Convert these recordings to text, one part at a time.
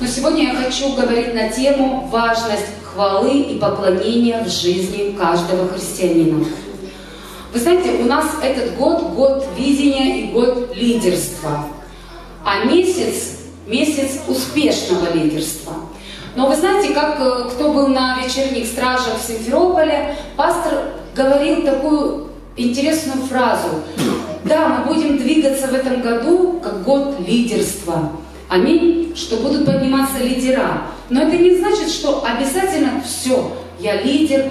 Но сегодня я хочу говорить на тему важность хвалы и поклонения в жизни каждого христианина. Вы знаете, у нас этот год – год видения и год лидерства. А месяц – месяц успешного лидерства. Но вы знаете, как э, кто был на вечерних стражах в Симферополе, пастор говорил такую интересную фразу. Да, мы будем двигаться в этом году как год лидерства. Аминь, что будут подниматься лидера. Но это не значит, что обязательно все, я лидер,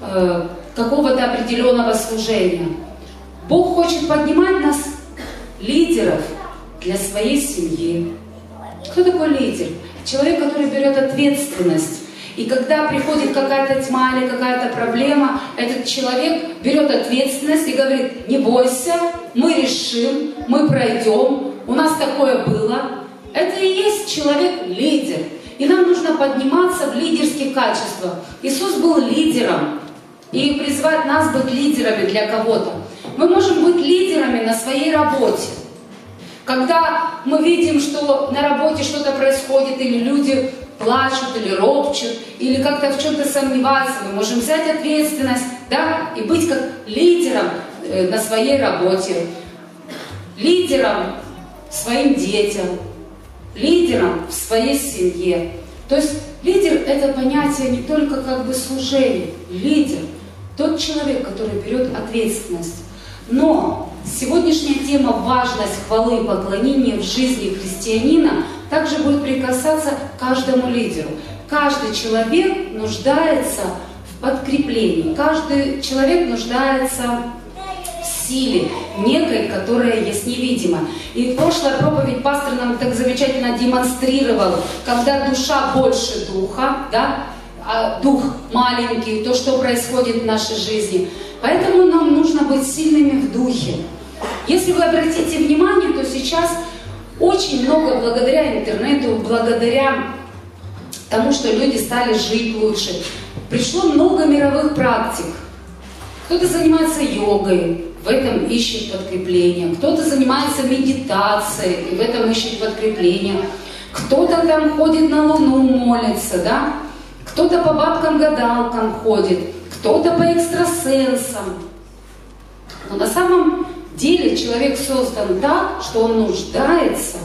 э, какого-то определенного служения. Бог хочет поднимать нас, лидеров, для своей семьи. Кто такой лидер? Человек, который берет ответственность. И когда приходит какая-то тьма или какая-то проблема, этот человек берет ответственность и говорит, не бойся, мы решим, мы пройдем, у нас такое было. Это и есть человек-лидер. И нам нужно подниматься в лидерские качества. Иисус был лидером и призвать нас быть лидерами для кого-то. Мы можем быть лидерами на своей работе. Когда мы видим, что на работе что-то происходит, или люди плачут, или ропчут, или как-то в чем-то сомневаются, мы можем взять ответственность, да, и быть как лидером э, на своей работе, лидером своим детям, лидером в своей семье. То есть лидер – это понятие не только как бы служение, лидер – тот человек, который берет ответственность. Но сегодняшняя тема «Важность хвалы и поклонения в жизни христианина» также будет прикасаться к каждому лидеру. Каждый человек нуждается в подкреплении, каждый человек нуждается силе некой, которая есть невидима. И прошлая проповедь пастор нам так замечательно демонстрировал, когда душа больше духа, да, а дух маленький, то, что происходит в нашей жизни. Поэтому нам нужно быть сильными в духе. Если вы обратите внимание, то сейчас очень много благодаря интернету, благодаря тому, что люди стали жить лучше, пришло много мировых практик. Кто-то занимается йогой, в этом ищет подкрепление. Кто-то занимается медитацией, и в этом ищет подкрепление. Кто-то там ходит на Луну, молится, да? Кто-то по бабкам-гадалкам ходит, кто-то по экстрасенсам. Но на самом деле человек создан так, что он нуждается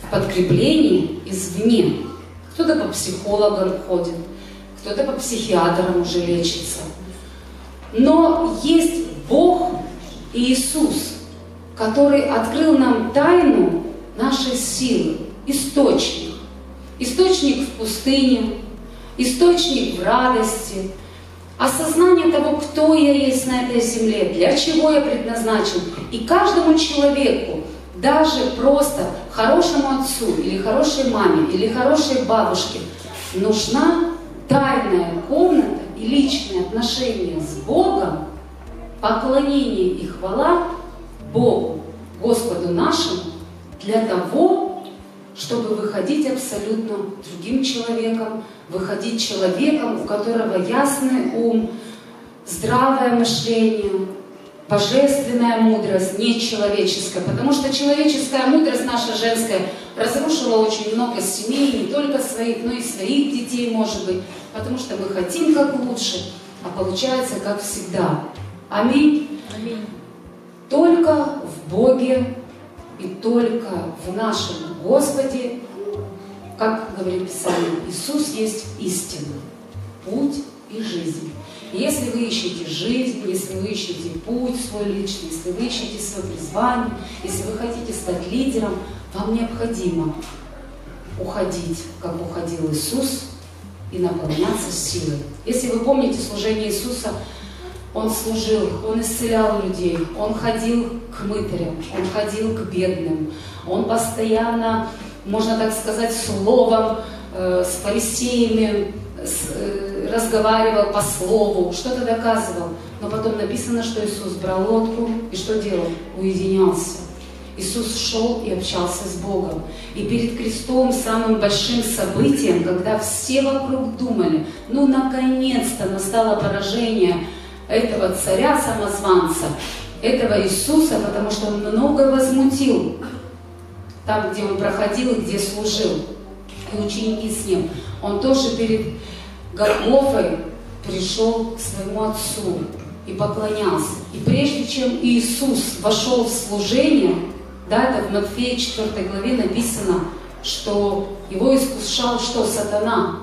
в подкреплении извне. Кто-то по психологам ходит, кто-то по психиатрам уже лечится. Но есть Бог Иисус, который открыл нам тайну нашей силы, источник. Источник в пустыне, источник в радости, осознание того, кто я есть на этой земле, для чего я предназначен. И каждому человеку, даже просто хорошему отцу или хорошей маме или хорошей бабушке, нужна тайная комната и личные отношения с Богом, поклонение и хвала Богу, Господу нашему, для того, чтобы выходить абсолютно другим человеком, выходить человеком, у которого ясный ум, здравое мышление, божественная мудрость, не человеческая. Потому что человеческая мудрость наша женская разрушила очень много семей, не только своих, но и своих детей, может быть. Потому что мы хотим как лучше, а получается как всегда. Аминь. Аминь. Только в Боге и только в нашем Господе, как говорит Писание, Иисус есть истина, путь и жизнь. Если вы ищете жизнь, если вы ищете путь свой личный, если вы ищете свое призвание, если вы хотите стать лидером, вам необходимо уходить, как уходил Иисус, и наполняться силой. Если вы помните служение Иисуса, он служил, он исцелял людей, он ходил к мытарям, он ходил к бедным, он постоянно, можно так сказать, словом э, с фарисеями с, э, разговаривал по слову, что-то доказывал. Но потом написано, что Иисус брал лодку и что делал? Уединялся. Иисус шел и общался с Богом. И перед крестом самым большим событием, когда все вокруг думали, ну наконец-то настало поражение – этого царя-самозванца, этого Иисуса, потому что он много возмутил там, где он проходил и где служил. и ученики с ним. Он тоже перед Голгофой пришел к своему отцу и поклонялся. И прежде чем Иисус вошел в служение, да, это в Матфея 4 главе написано, что его искушал что? Сатана.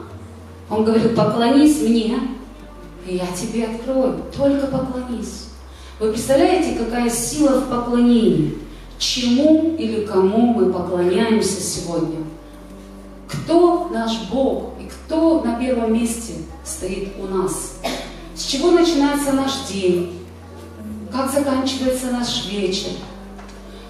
Он говорил, поклонись мне, и я тебе открою. Только поклонись. Вы представляете, какая сила в поклонении? Чему или кому мы поклоняемся сегодня? Кто наш Бог и кто на первом месте стоит у нас? С чего начинается наш день? Как заканчивается наш вечер?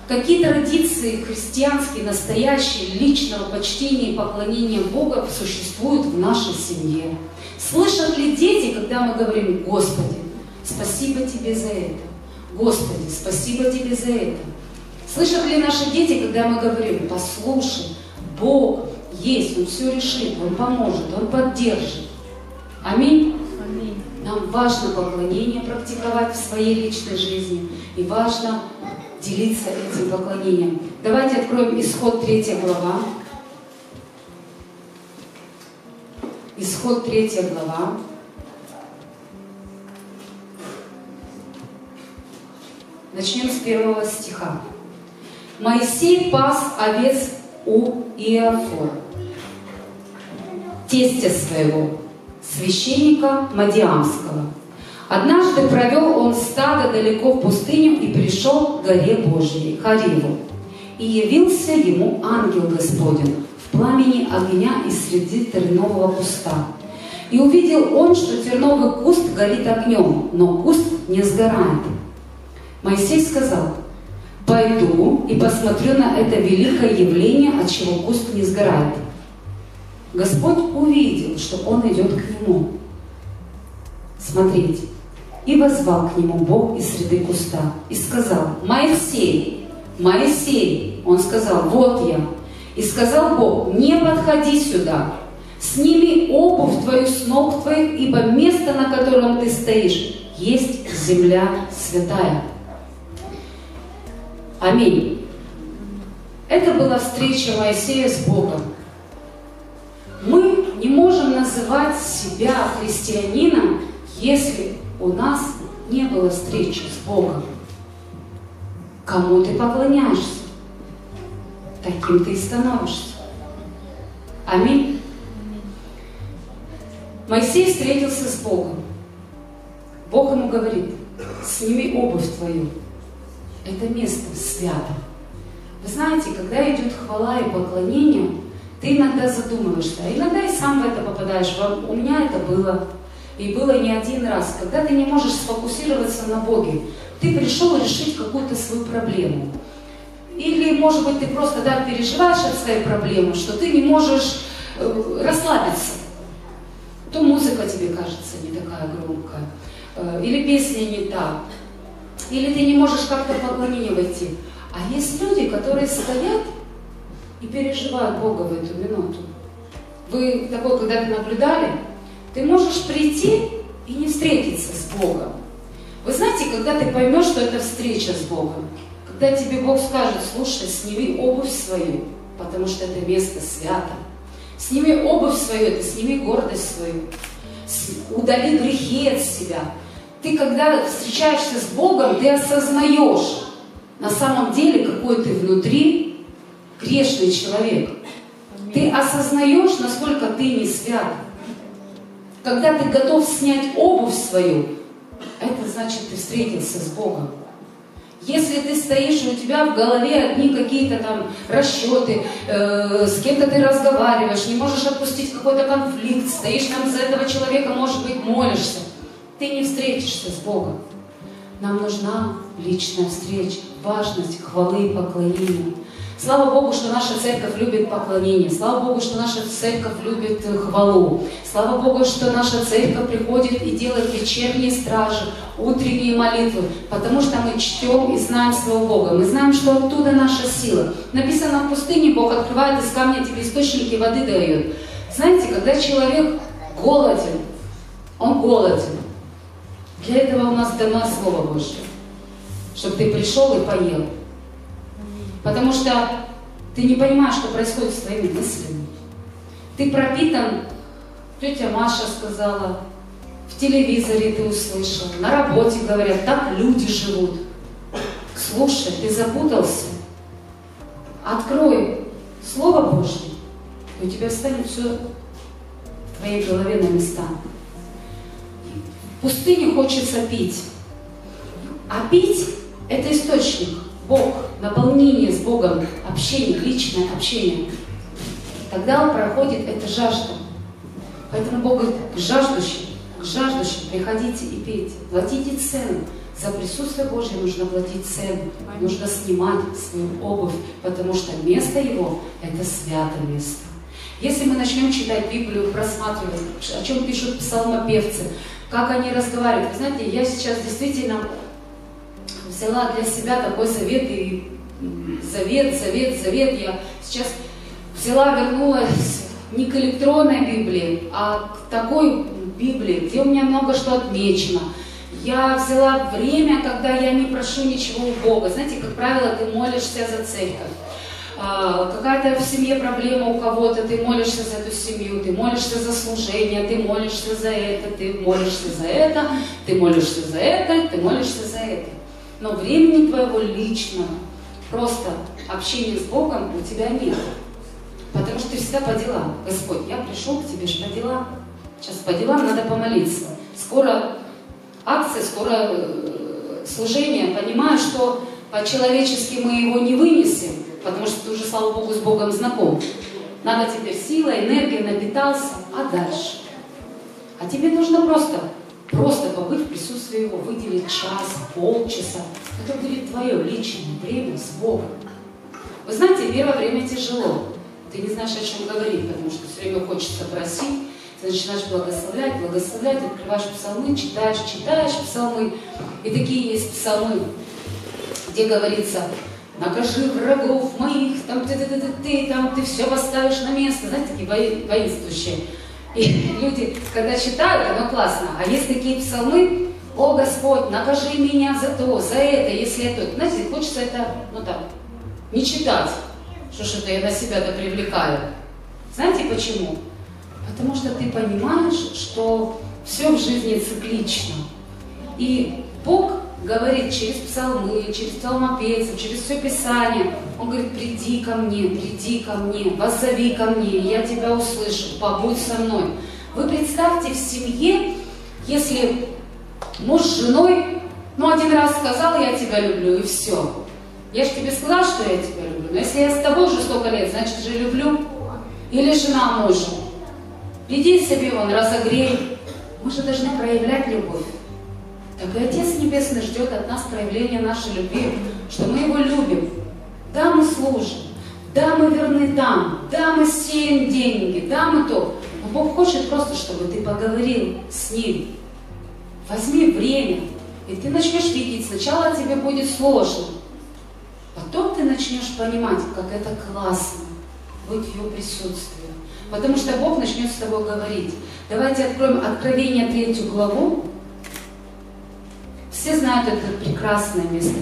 Какие традиции христианские, настоящие, личного почтения и поклонения Бога существуют в нашей семье? Слышат ли дети, когда мы говорим, Господи, спасибо Тебе за это? Господи, спасибо Тебе за это. Слышат ли наши дети, когда мы говорим, послушай, Бог есть, Он все решит, Он поможет, Он поддержит. Аминь. Аминь. Нам важно поклонение практиковать в своей личной жизни. И важно делиться этим поклонением. Давайте откроем исход 3 глава. Исход 3 глава. Начнем с первого стиха. Моисей пас овец у Иофора, тестя своего, священника Мадиамского. Однажды провел он стадо далеко в пустыню и пришел к горе Божьей, Хариву. И явился ему ангел Господень в пламени огня из среди тернового куста. И увидел он, что терновый куст горит огнем, но куст не сгорает. Моисей сказал, пойду и посмотрю на это великое явление, от чего куст не сгорает. Господь увидел, что он идет к нему. Смотрите. И возвал к нему Бог из среды куста и сказал, Моисей, Моисей, он сказал, вот я. И сказал Бог, не подходи сюда, сними обувь твою с ног твоих, ибо место, на котором ты стоишь, есть земля святая. Аминь. Это была встреча Моисея с Богом. Мы не можем называть себя христианином, если у нас не было встречи с Богом. Кому ты поклоняешься, таким ты и становишься. Аминь. Моисей встретился с Богом. Бог ему говорит, сними обувь твою. Это место свято. Вы знаете, когда идет хвала и поклонение, ты иногда задумываешься, а иногда и сам в это попадаешь. У меня это было и было не один раз, когда ты не можешь сфокусироваться на Боге. Ты пришел решить какую-то свою проблему. Или, может быть, ты просто так переживаешь от своей проблемы, что ты не можешь э, расслабиться. То музыка тебе кажется не такая громкая, э, или песня не та, или ты не можешь как-то в поклонение войти. А есть люди, которые стоят и переживают Бога в эту минуту. Вы такое когда-то наблюдали? Ты можешь прийти и не встретиться с Богом. Вы знаете, когда ты поймешь, что это встреча с Богом, когда тебе Бог скажет, слушай, сними обувь свою, потому что это место свято. Сними обувь свою, это сними гордость свою. Удали грехи от себя. Ты, когда встречаешься с Богом, ты осознаешь на самом деле, какой ты внутри грешный человек. Ты осознаешь, насколько ты не свят. Когда ты готов снять обувь свою, это значит, ты встретился с Богом. Если ты стоишь, у тебя в голове одни какие-то там расчеты, э, с кем-то ты разговариваешь, не можешь отпустить какой-то конфликт, стоишь там за этого человека, может быть, молишься, ты не встретишься с Богом. Нам нужна личная встреча, важность хвалы и поклонения. Слава Богу, что наша церковь любит поклонение. Слава Богу, что наша церковь любит э, хвалу. Слава Богу, что наша церковь приходит и делает вечерние стражи, утренние молитвы, потому что мы чтем и знаем своего Бога. Мы знаем, что оттуда наша сила. Написано в пустыне, Бог открывает из камня тебе источники воды дает. Знаете, когда человек голоден, он голоден. Для этого у нас дано Слово Божье, чтобы ты пришел и поел. Потому что ты не понимаешь, что происходит с твоими мыслями. Ты пропитан, тетя Маша сказала, в телевизоре ты услышал, на работе говорят, так люди живут. Слушай, ты запутался? Открой Слово Божье, и у тебя станет все в твоей голове на места. В пустыне хочется пить. А пить – это источник, Бог, наполнение с Богом, общение, личное общение. Тогда он проходит это жажда. Поэтому Бог говорит, к жаждущим, к жаждущим приходите и пейте, платите цену. За присутствие Божье нужно платить цену, нужно снимать свою обувь, потому что место его – это святое место. Если мы начнем читать Библию, просматривать, о чем пишут псалмопевцы, как они разговаривают, вы знаете, я сейчас действительно взяла для себя такой завет и завет, завет, завет. Я сейчас взяла, вернулась не к электронной Библии, а к такой Библии, где у меня много что отмечено – я взяла время, когда я не прошу ничего у Бога. Знаете, как правило, ты молишься за церковь. А, какая-то в семье проблема у кого-то, ты молишься за эту семью, ты молишься за служение, ты молишься за это, ты молишься за это, ты молишься за это, ты молишься за это. Но времени твоего личного, просто общения с Богом у тебя нет. Потому что ты всегда по делам. Господь, я пришел к тебе же по делам. Сейчас по делам надо помолиться. Скоро акция, скоро э, служение, понимаю, что по-человечески мы его не вынесем, потому что ты уже, слава Богу, с Богом знаком. Надо теперь сила, энергия, напитался, а дальше? А тебе нужно просто, просто побыть в присутствии Его, выделить час, полчаса. Это будет твое личное время с Богом. Вы знаете, первое время тяжело. Ты не знаешь, о чем говорить, потому что все время хочется просить, ты начинаешь благословлять, благословлять, открываешь псалмы, читаешь, читаешь псалмы. И такие есть псалмы, где говорится, накажи врагов моих, там ты, ты, ты, ты, ты, там ты все поставишь на место. Знаете, такие воинствующие. И люди, когда читают, оно классно. А есть такие псалмы, о Господь, накажи меня за то, за это, если это. Знаете, хочется это, ну так, не читать. Что это я на себя-то привлекаю. Знаете почему? Потому что ты понимаешь, что все в жизни циклично. И Бог говорит через псалмы, через псалмопевцев, через все Писание. Он говорит, приди ко мне, приди ко мне, воззови ко мне, я тебя услышу, побудь со мной. Вы представьте в семье, если муж с женой, ну один раз сказал, я тебя люблю, и все. Я же тебе сказала, что я тебя люблю, но если я с тобой уже столько лет, значит же люблю. Или жена мужа. Иди себе вон, разогрей. Мы же должны проявлять любовь. Так и Отец Небесный ждет от нас проявления нашей любви, что мы Его любим. Да, мы служим, да, мы верны там, да, мы сеем деньги, да, мы то. Но Бог хочет просто, чтобы ты поговорил с Ним. Возьми время, и ты начнешь видеть. Сначала тебе будет сложно, потом ты начнешь понимать, как это классно быть в Его присутствии. Потому что Бог начнет с тобой говорить. Давайте откроем Откровение третью главу. Все знают это прекрасное место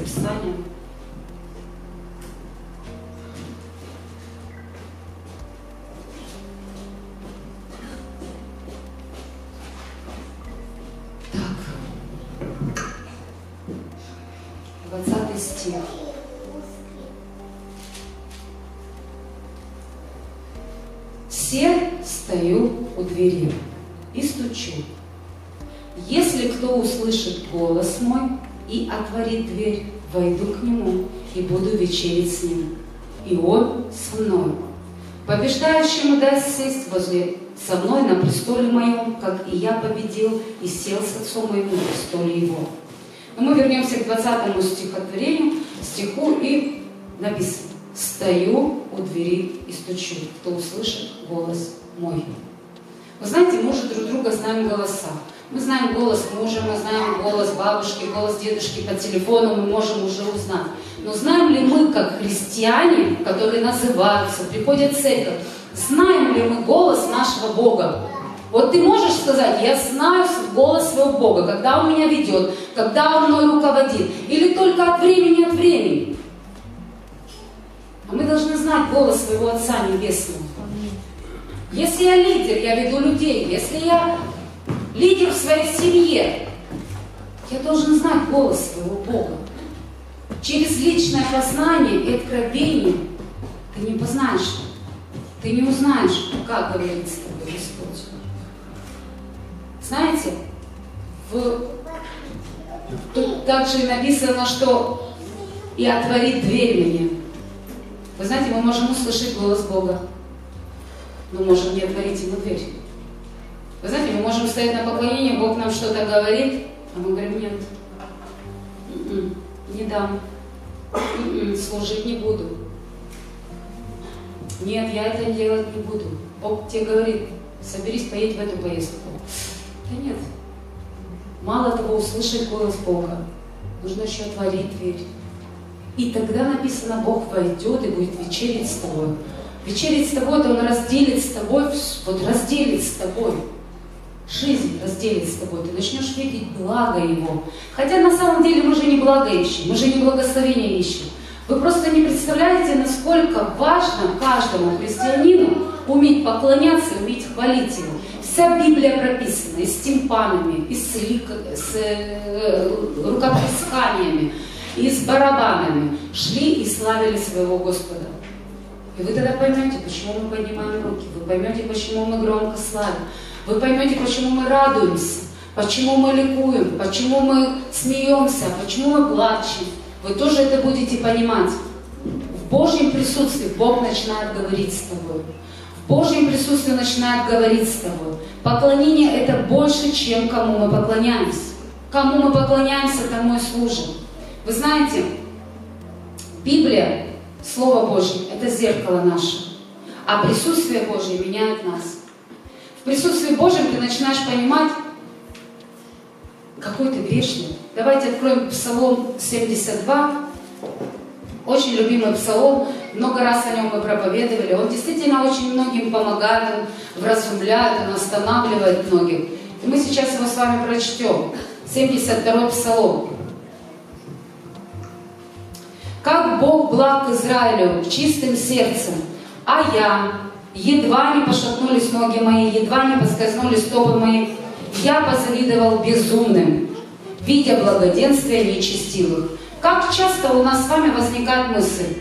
отворит дверь, войду к нему и буду вечерить с ним, и он со мной. Побеждающему даст сесть возле со мной на престоле моем, как и я победил и сел с отцом моим на престоле его. Но мы вернемся к 20 стихотворению, стиху, и написано. Стою у двери и стучу, кто услышит голос мой. Вы знаете, мы уже друг друга знаем голоса. Мы знаем голос мужа, мы знаем голос бабушки, голос дедушки по телефону, мы можем уже узнать. Но знаем ли мы, как христиане, которые называются, приходят в церковь, знаем ли мы голос нашего Бога? Вот ты можешь сказать, я знаю голос своего Бога, когда Он меня ведет, когда Он мной руководит, или только от времени от времени. А мы должны знать голос своего Отца Небесного. Если я лидер, я веду людей. Если я лидер в своей семье, я должен знать голос своего Бога. Через личное познание и откровение ты не познаешь, ты не узнаешь, как говорит с тобой Господь. Знаете, в... тут также написано, что «И отворит дверь мне». Вы знаете, мы можем услышать голос Бога, но можем не отворить ему дверь. Вы знаете, мы можем стоять на поклонении, Бог нам что-то говорит, а мы говорим, нет, м-м, не дам, м-м, служить не буду. Нет, я это делать не буду. Бог тебе говорит, соберись, поедь в эту поездку. Да нет. Мало того, услышать голос Бога, нужно еще отворить дверь. И тогда написано, Бог войдет и будет вечерить с тобой. Вечерить с тобой, то Он разделит с тобой, вот разделит с тобой жизнь разделит с тобой, ты начнешь видеть благо Его. Хотя на самом деле мы же не благо ищем, мы же не благословение ищем. Вы просто не представляете, насколько важно каждому христианину уметь поклоняться, уметь хвалить Его. Вся Библия прописана и с тимпанами, и с, лик, с э, рукоплесканиями, и с барабанами. Шли и славили своего Господа. И вы тогда поймете, почему мы поднимаем руки, вы поймете, почему мы громко славим. Вы поймете, почему мы радуемся, почему мы ликуем, почему мы смеемся, почему мы плачем. Вы тоже это будете понимать. В Божьем присутствии Бог начинает говорить с тобой. В Божьем присутствии начинает говорить с тобой. Поклонение – это больше, чем кому мы поклоняемся. Кому мы поклоняемся, тому и служим. Вы знаете, Библия, Слово Божье – это зеркало наше. А присутствие Божье меняет нас присутствии Божьем ты начинаешь понимать, какой ты грешный. Давайте откроем Псалом 72. Очень любимый псалом, много раз о нем мы проповедовали. Он действительно очень многим помогает, он вразумляет, он останавливает многих. И мы сейчас его с вами прочтем. 72 псалом. Как Бог благ Израилю чистым сердцем, а я, Едва не пошатнулись ноги мои, едва не поскользнулись стопы мои. Я позавидовал безумным, видя благоденствие нечестивых. Как часто у нас с вами возникает мысль,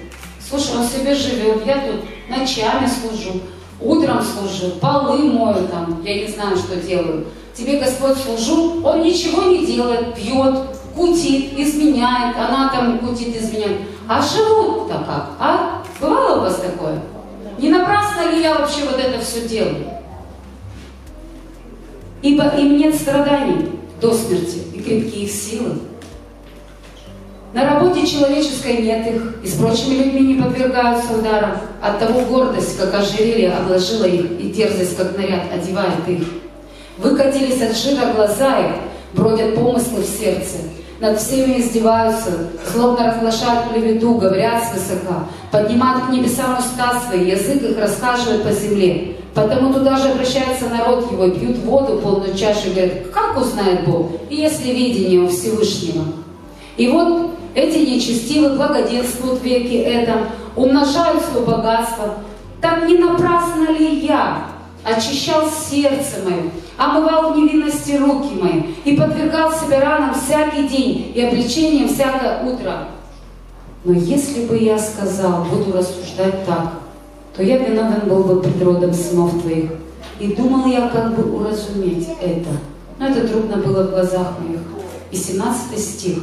слушай, он себе живет, я тут ночами служу, утром служу, полы мою там, я не знаю, что делаю. Тебе Господь служу, он ничего не делает, пьет, кутит, изменяет, она там кутит, изменяет. А живут-то как, а? Бывало у вас такое? Не напрасно ли я вообще вот это все делаю? Ибо им нет страданий до смерти и крепкие их силы. На работе человеческой нет их, и с прочими людьми не подвергаются ударам. От того гордость, как ожерелье, обложила их, и дерзость, как наряд, одевает их. Выкатились от жира глаза их, бродят помыслы в сердце над всеми издеваются, словно разглашают клевету, говорят свысока, поднимают к небесам уста свои, язык их рассказывает по земле. Потому туда же обращается народ его, пьют воду полную чашу, и говорят, как узнает Бог, если видение у Всевышнего. И вот эти нечестивые благоденствуют веки этом, умножают свое богатство. Так не напрасно ли я очищал сердце мое, омывал в невинности руки мои и подвергал себя ранам всякий день и обличением всякое утро. Но если бы я сказал, буду рассуждать так, то я виновен был бы пред родом сынов твоих. И думал я, как бы уразуметь это. Но это трудно было в глазах моих. И 17 стих,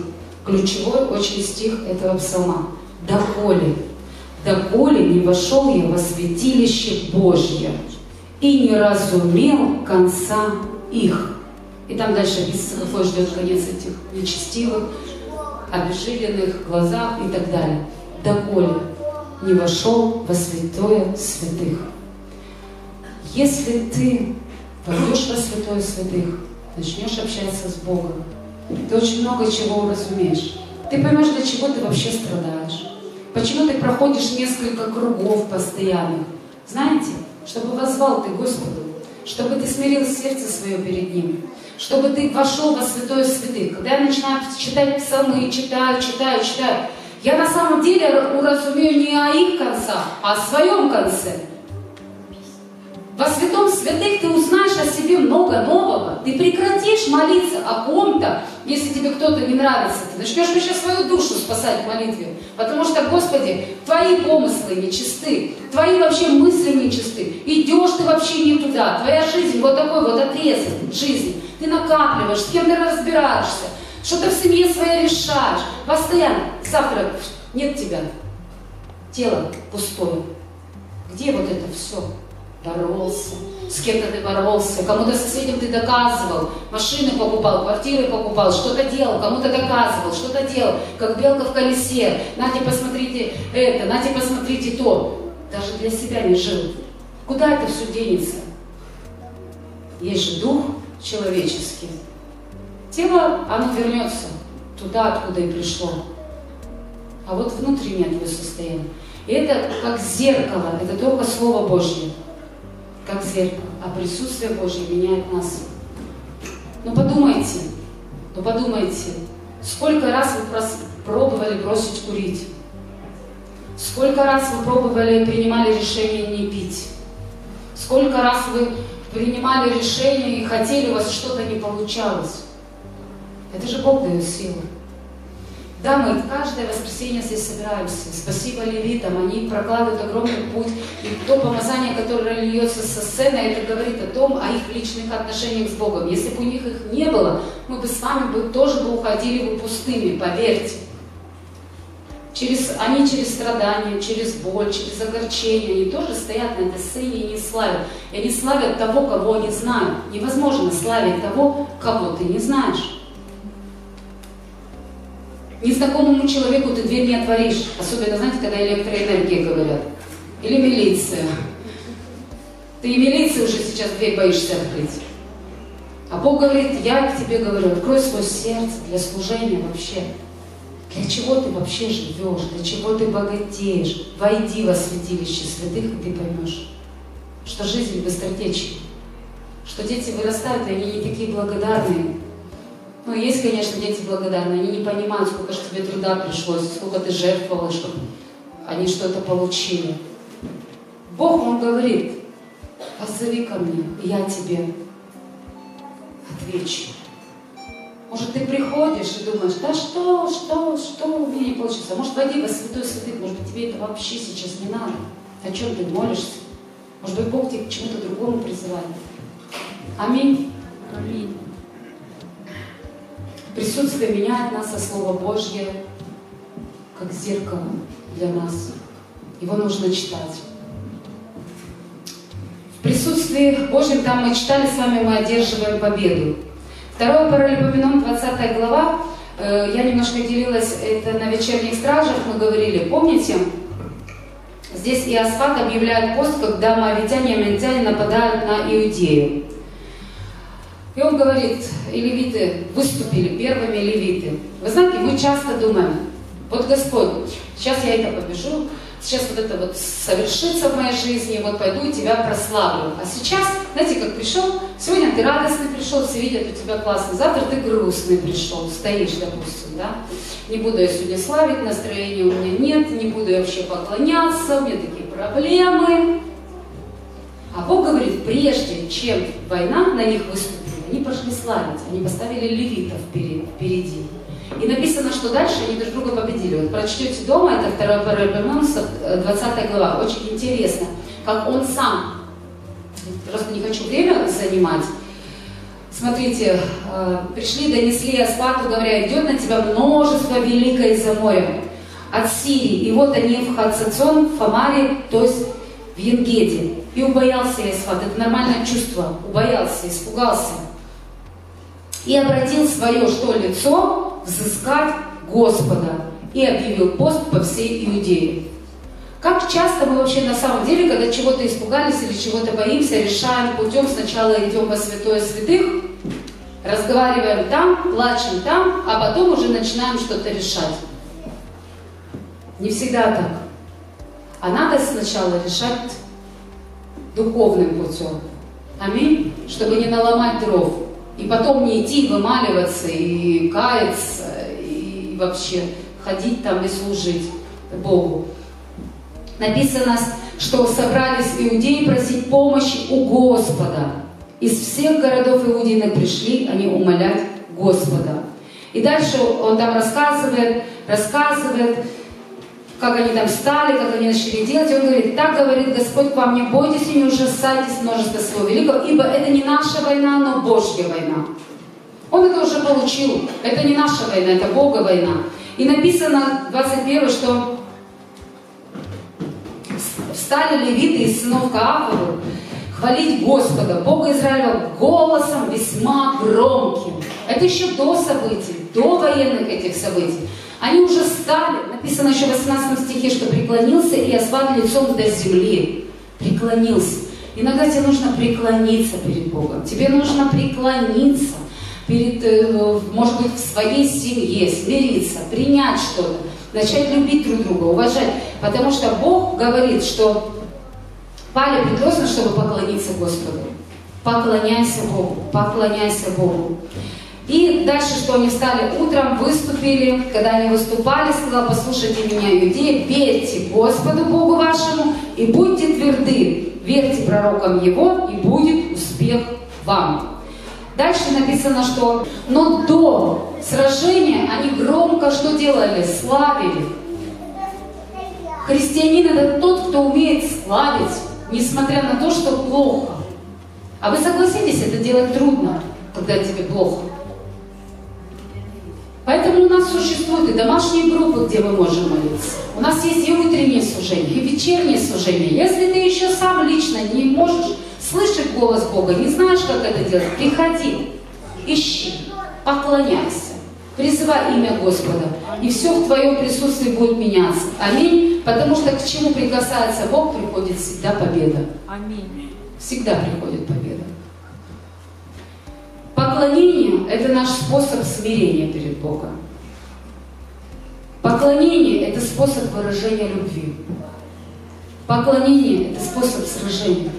ключевой очень стих этого псалма. «Доколе, доколе не вошел я во святилище Божье, и не разумел конца их. И там дальше описано, какой ждет конец этих нечестивых, обезжиренных глазах и так далее. Доколе не вошел во святое святых. Если ты войдешь во святое святых, начнешь общаться с Богом, ты очень много чего уразумеешь. Ты поймешь, для чего ты вообще страдаешь. Почему ты проходишь несколько кругов постоянных. Знаете, чтобы возвал ты Господу, чтобы ты смирил сердце свое перед Ним, чтобы ты вошел во святое святых. Когда я начинаю читать псалмы, читаю, читаю, читаю, я на самом деле уразумею не о их концах, а о своем конце. Во святом святых ты узнаешь о себе много нового. Ты прекратишь молиться о ком-то, если тебе кто-то не нравится. Ты начнешь вообще свою душу спасать в молитве. Потому что, Господи, твои помыслы нечисты, твои вообще мысли нечисты. Идешь ты вообще не туда. Твоя жизнь вот такой вот отрезок жизни. Ты накапливаешь, с кем ты разбираешься, что-то в семье своей решаешь. Постоянно. Завтра нет тебя. Тело пустое. Где вот это все? Боролся, с кем-то ты боролся, кому-то соседям ты доказывал, машины покупал, квартиры покупал, что-то делал, кому-то доказывал, что-то делал, как белка в колесе. Нате, посмотрите это, нате, посмотрите то. Даже для себя не жил. Куда это все денется? Есть же дух человеческий. Тело, оно вернется туда, откуда и пришло. А вот внутреннее твое состояние. И это как зеркало, это только Слово Божье как зеркало, а присутствие Божье меняет нас. Но подумайте, но подумайте, сколько раз вы пробовали бросить курить, сколько раз вы пробовали, принимали решение не пить, сколько раз вы принимали решение и хотели, у вас что-то не получалось. Это же Бог дает силу. Да, мы каждое воскресенье здесь собираемся. Спасибо левитам, они прокладывают огромный путь. И то помазание, которое льется со сцены, это говорит о том, о их личных отношениях с Богом. Если бы у них их не было, мы бы с вами бы тоже бы уходили бы пустыми, поверьте. Через, они через страдания, через боль, через огорчение, они тоже стоят на этой сцене и не славят. И они славят того, кого они знают. Невозможно славить того, кого ты не знаешь. Незнакомому человеку ты дверь не отворишь. Особенно, знаете, когда электроэнергия говорят. Или милиция. Ты и милиции уже сейчас дверь боишься открыть. А Бог говорит, я к тебе говорю, открой свое сердце для служения вообще. Для чего ты вообще живешь? Для чего ты богатеешь? Войди во святилище святых, и ты поймешь, что жизнь быстротечна. Что дети вырастают, и они не такие благодарные, ну, есть, конечно, дети благодарны, они не понимают, сколько же тебе труда пришлось, сколько ты жертвовал, чтобы они что-то получили. Бог, Он говорит, позови ко мне, и я тебе отвечу. Может, ты приходишь и думаешь, да что, что, что у меня не получится. Может, войди во святой святых, может быть, тебе это вообще сейчас не надо. О чем ты молишься? Может быть, Бог тебя к чему-то другому призывает. Аминь. Аминь. Присутствие меняет нас, а Слово Божье как зеркало для нас. Его нужно читать. В присутствии Божьем там мы читали с вами, мы одерживаем победу. Второе Паралипоменон, 20 глава, э, я немножко делилась, это на вечерних стражах мы говорили, помните? Здесь Иосфат объявляет пост, когда моавитяне и аминтяне нападают на Иудею. И он говорит, и левиты выступили, первыми левиты. Вы знаете, мы часто думаем, вот Господь, сейчас я это побежу, сейчас вот это вот совершится в моей жизни, вот пойду и тебя прославлю. А сейчас, знаете, как пришел, сегодня ты радостный пришел, все видят у тебя классно, завтра ты грустный пришел, стоишь, допустим, да. Не буду я сегодня славить, настроения у меня нет, не буду я вообще поклоняться, у меня такие проблемы. А Бог говорит, прежде чем война на них выступит, они пошли славить, они поставили левитов впереди. И написано, что дальше они друг друга победили. Вот прочтете дома, это 2 Паралипоменонсов, 20 глава, очень интересно, как он сам, просто не хочу время занимать, Смотрите, э, пришли, донесли Аспату, говоря, идет на тебя множество великое за морем от Сирии. И вот они в Хацацон, в Фамаре, то есть в Енгеде. И убоялся Исфат. Это нормальное чувство. Убоялся, испугался и обратил свое что лицо взыскать Господа и объявил пост по всей Иудее. Как часто мы вообще на самом деле, когда чего-то испугались или чего-то боимся, решаем путем, сначала идем во святое святых, разговариваем там, плачем там, а потом уже начинаем что-то решать. Не всегда так. А надо сначала решать духовным путем. Аминь. Чтобы не наломать дров. И потом не идти вымаливаться и каяться, и вообще ходить там и служить Богу. написано, что собрались иудеи просить помощи у Господа. Из всех городов иудейных пришли они умолять Господа. И дальше он там рассказывает, рассказывает, как они там встали, как они начали делать. И он говорит, так говорит Господь к вам, не бойтесь и не ужасайтесь множества своего великого, ибо это не наша война, но Божья война. Он это уже получил. Это не наша война, это Бога война. И написано 21, что встали левиты из сынов Каафовых хвалить Господа, Бога Израиля, голосом весьма громким. Это еще до событий, до военных этих событий. Они уже стали, написано еще в 18 стихе, что преклонился и осват лицом до земли. Преклонился. Иногда тебе нужно преклониться перед Богом. Тебе нужно преклониться перед, э, может быть, в своей семье, смириться, принять что-то, начать любить друг друга, уважать. Потому что Бог говорит, что пали прекрасно, чтобы поклониться Господу. Поклоняйся Богу, поклоняйся Богу. И дальше, что они стали утром, выступили, когда они выступали, сказал, послушайте меня, иудеи, верьте Господу Богу вашему и будьте тверды, верьте пророкам Его, и будет успех вам. Дальше написано, что но до сражения они громко что делали? Славили. Христианин это тот, кто умеет славить, несмотря на то, что плохо. А вы согласитесь, это делать трудно, когда тебе плохо. Поэтому у нас существуют и домашние группы, где мы можем молиться. У нас есть и утренние служения, и вечерние служения. Если ты еще сам лично не можешь слышать голос Бога, не знаешь, как это делать, приходи, ищи, поклоняйся, призывай имя Господа, и все в твоем присутствии будет меняться. Аминь. Потому что к чему прикасается Бог, приходит всегда победа. Аминь. Всегда приходит победа. Поклонение – это наш способ смирения перед Богом. Поклонение – это способ выражения любви. Поклонение – это способ сражения.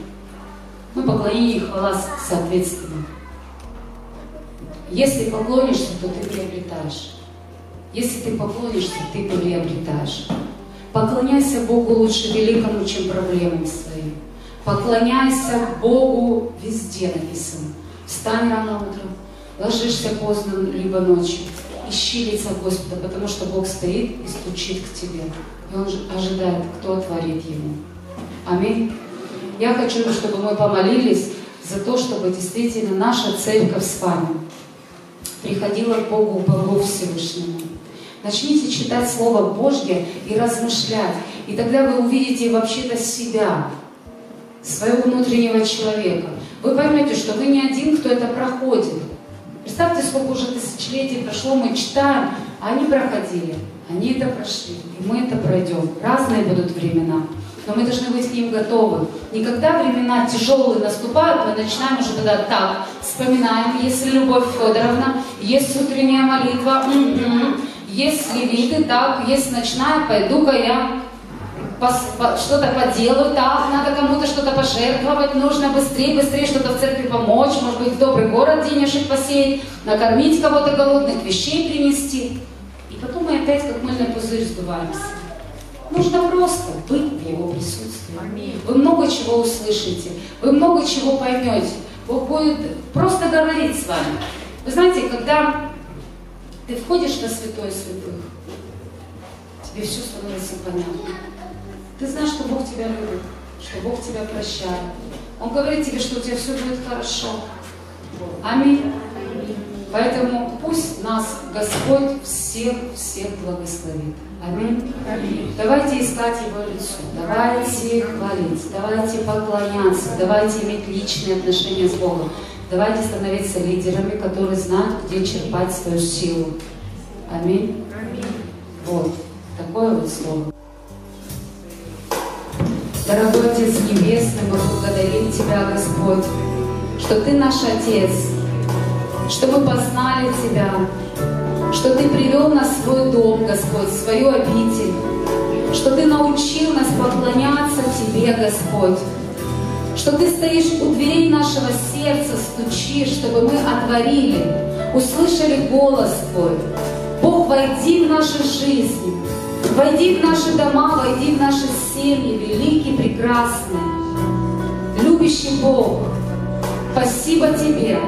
Ну, поклонение и хвала соответственно. Если поклонишься, то ты приобретаешь. Если ты поклонишься, ты приобретаешь. Поклоняйся Богу лучше великому, чем проблемам своим. Поклоняйся Богу везде написано. Встань рано утром, ложишься поздно, либо ночью. Ищи лица Господа, потому что Бог стоит и стучит к тебе. И Он ожидает, кто отворит Ему. Аминь. Я хочу, чтобы мы помолились за то, чтобы действительно наша церковь с вами приходила к Богу, к Богу Всевышнему. Начните читать Слово Божье и размышлять. И тогда вы увидите вообще-то себя, своего внутреннего человека. Вы поймете, что вы не один, кто это проходит. Представьте, сколько уже тысячелетий прошло, мы читаем, а они проходили, они это прошли, и мы это пройдем. Разные будут времена, но мы должны быть к ним готовы. Никогда времена тяжелые наступают, мы начинаем уже тогда так, вспоминаем, если Любовь Федоровна, есть утренняя молитва, есть левиты, так, есть ночная, пойду-ка я что-то поделаю, так, надо кому-то что-то пожертвовать, нужно быстрее, быстрее что-то в церкви помочь, может быть, в добрый город денежек посеять, накормить кого-то голодных, вещей принести. И потом мы опять как мыльный пузырь сдуваемся. Нужно просто быть в Его присутствии. Вы много чего услышите, вы много чего поймете. Бог будет просто говорить с вами. Вы знаете, когда ты входишь на святое святых, тебе все становится понятно. Ты знаешь, что Бог тебя любит, что Бог тебя прощает. Он говорит тебе, что у тебя все будет хорошо. Аминь. Поэтому пусть нас Господь всех-всех благословит. Аминь. Аминь. Давайте искать Его лицо, давайте хвалить, давайте поклоняться, давайте иметь личные отношения с Богом. Давайте становиться лидерами, которые знают, где черпать свою силу. Аминь. Аминь. Вот. Такое вот слово. Дорогой Отец Небесный, мы благодарим Тебя, Господь, что Ты наш Отец, что мы познали Тебя, что Ты привел нас в свой дом, Господь, в свою обитель, что Ты научил нас поклоняться Тебе, Господь, что Ты стоишь у дверей нашего сердца, стучишь, чтобы мы отворили, услышали голос Твой. Бог, войди в наши жизни, войди в наши дома, войди в наши семьи, прекрасный, любящий Бог, спасибо Тебе,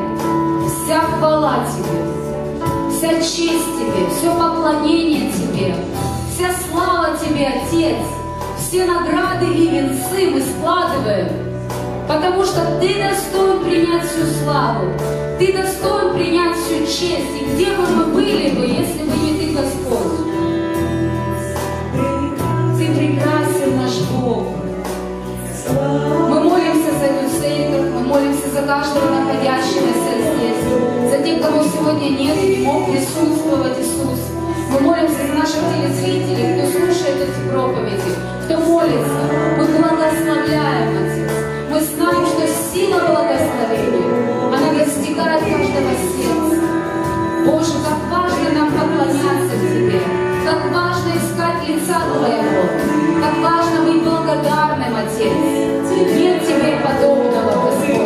вся хвала Тебе, вся честь Тебе, все поклонение Тебе, вся слава Тебе, Отец, все награды и венцы мы складываем, потому что Ты достоин принять всю славу, Ты достоин принять всю честь, и где бы мы были бы, если бы не Ты, Господь? Сегодня нет не мог присутствовать, Иисус. Мы молимся за наших телезрителей, кто слушает эти проповеди, кто молится. Мы благословляем, Отец. Мы знаем, что сила благословения, она достигает каждого сердца. Боже, как важно нам поклоняться Тебе, как важно искать лица Твоего, как важно быть благодарным, Отец. Нет Тебе подобного, Господь.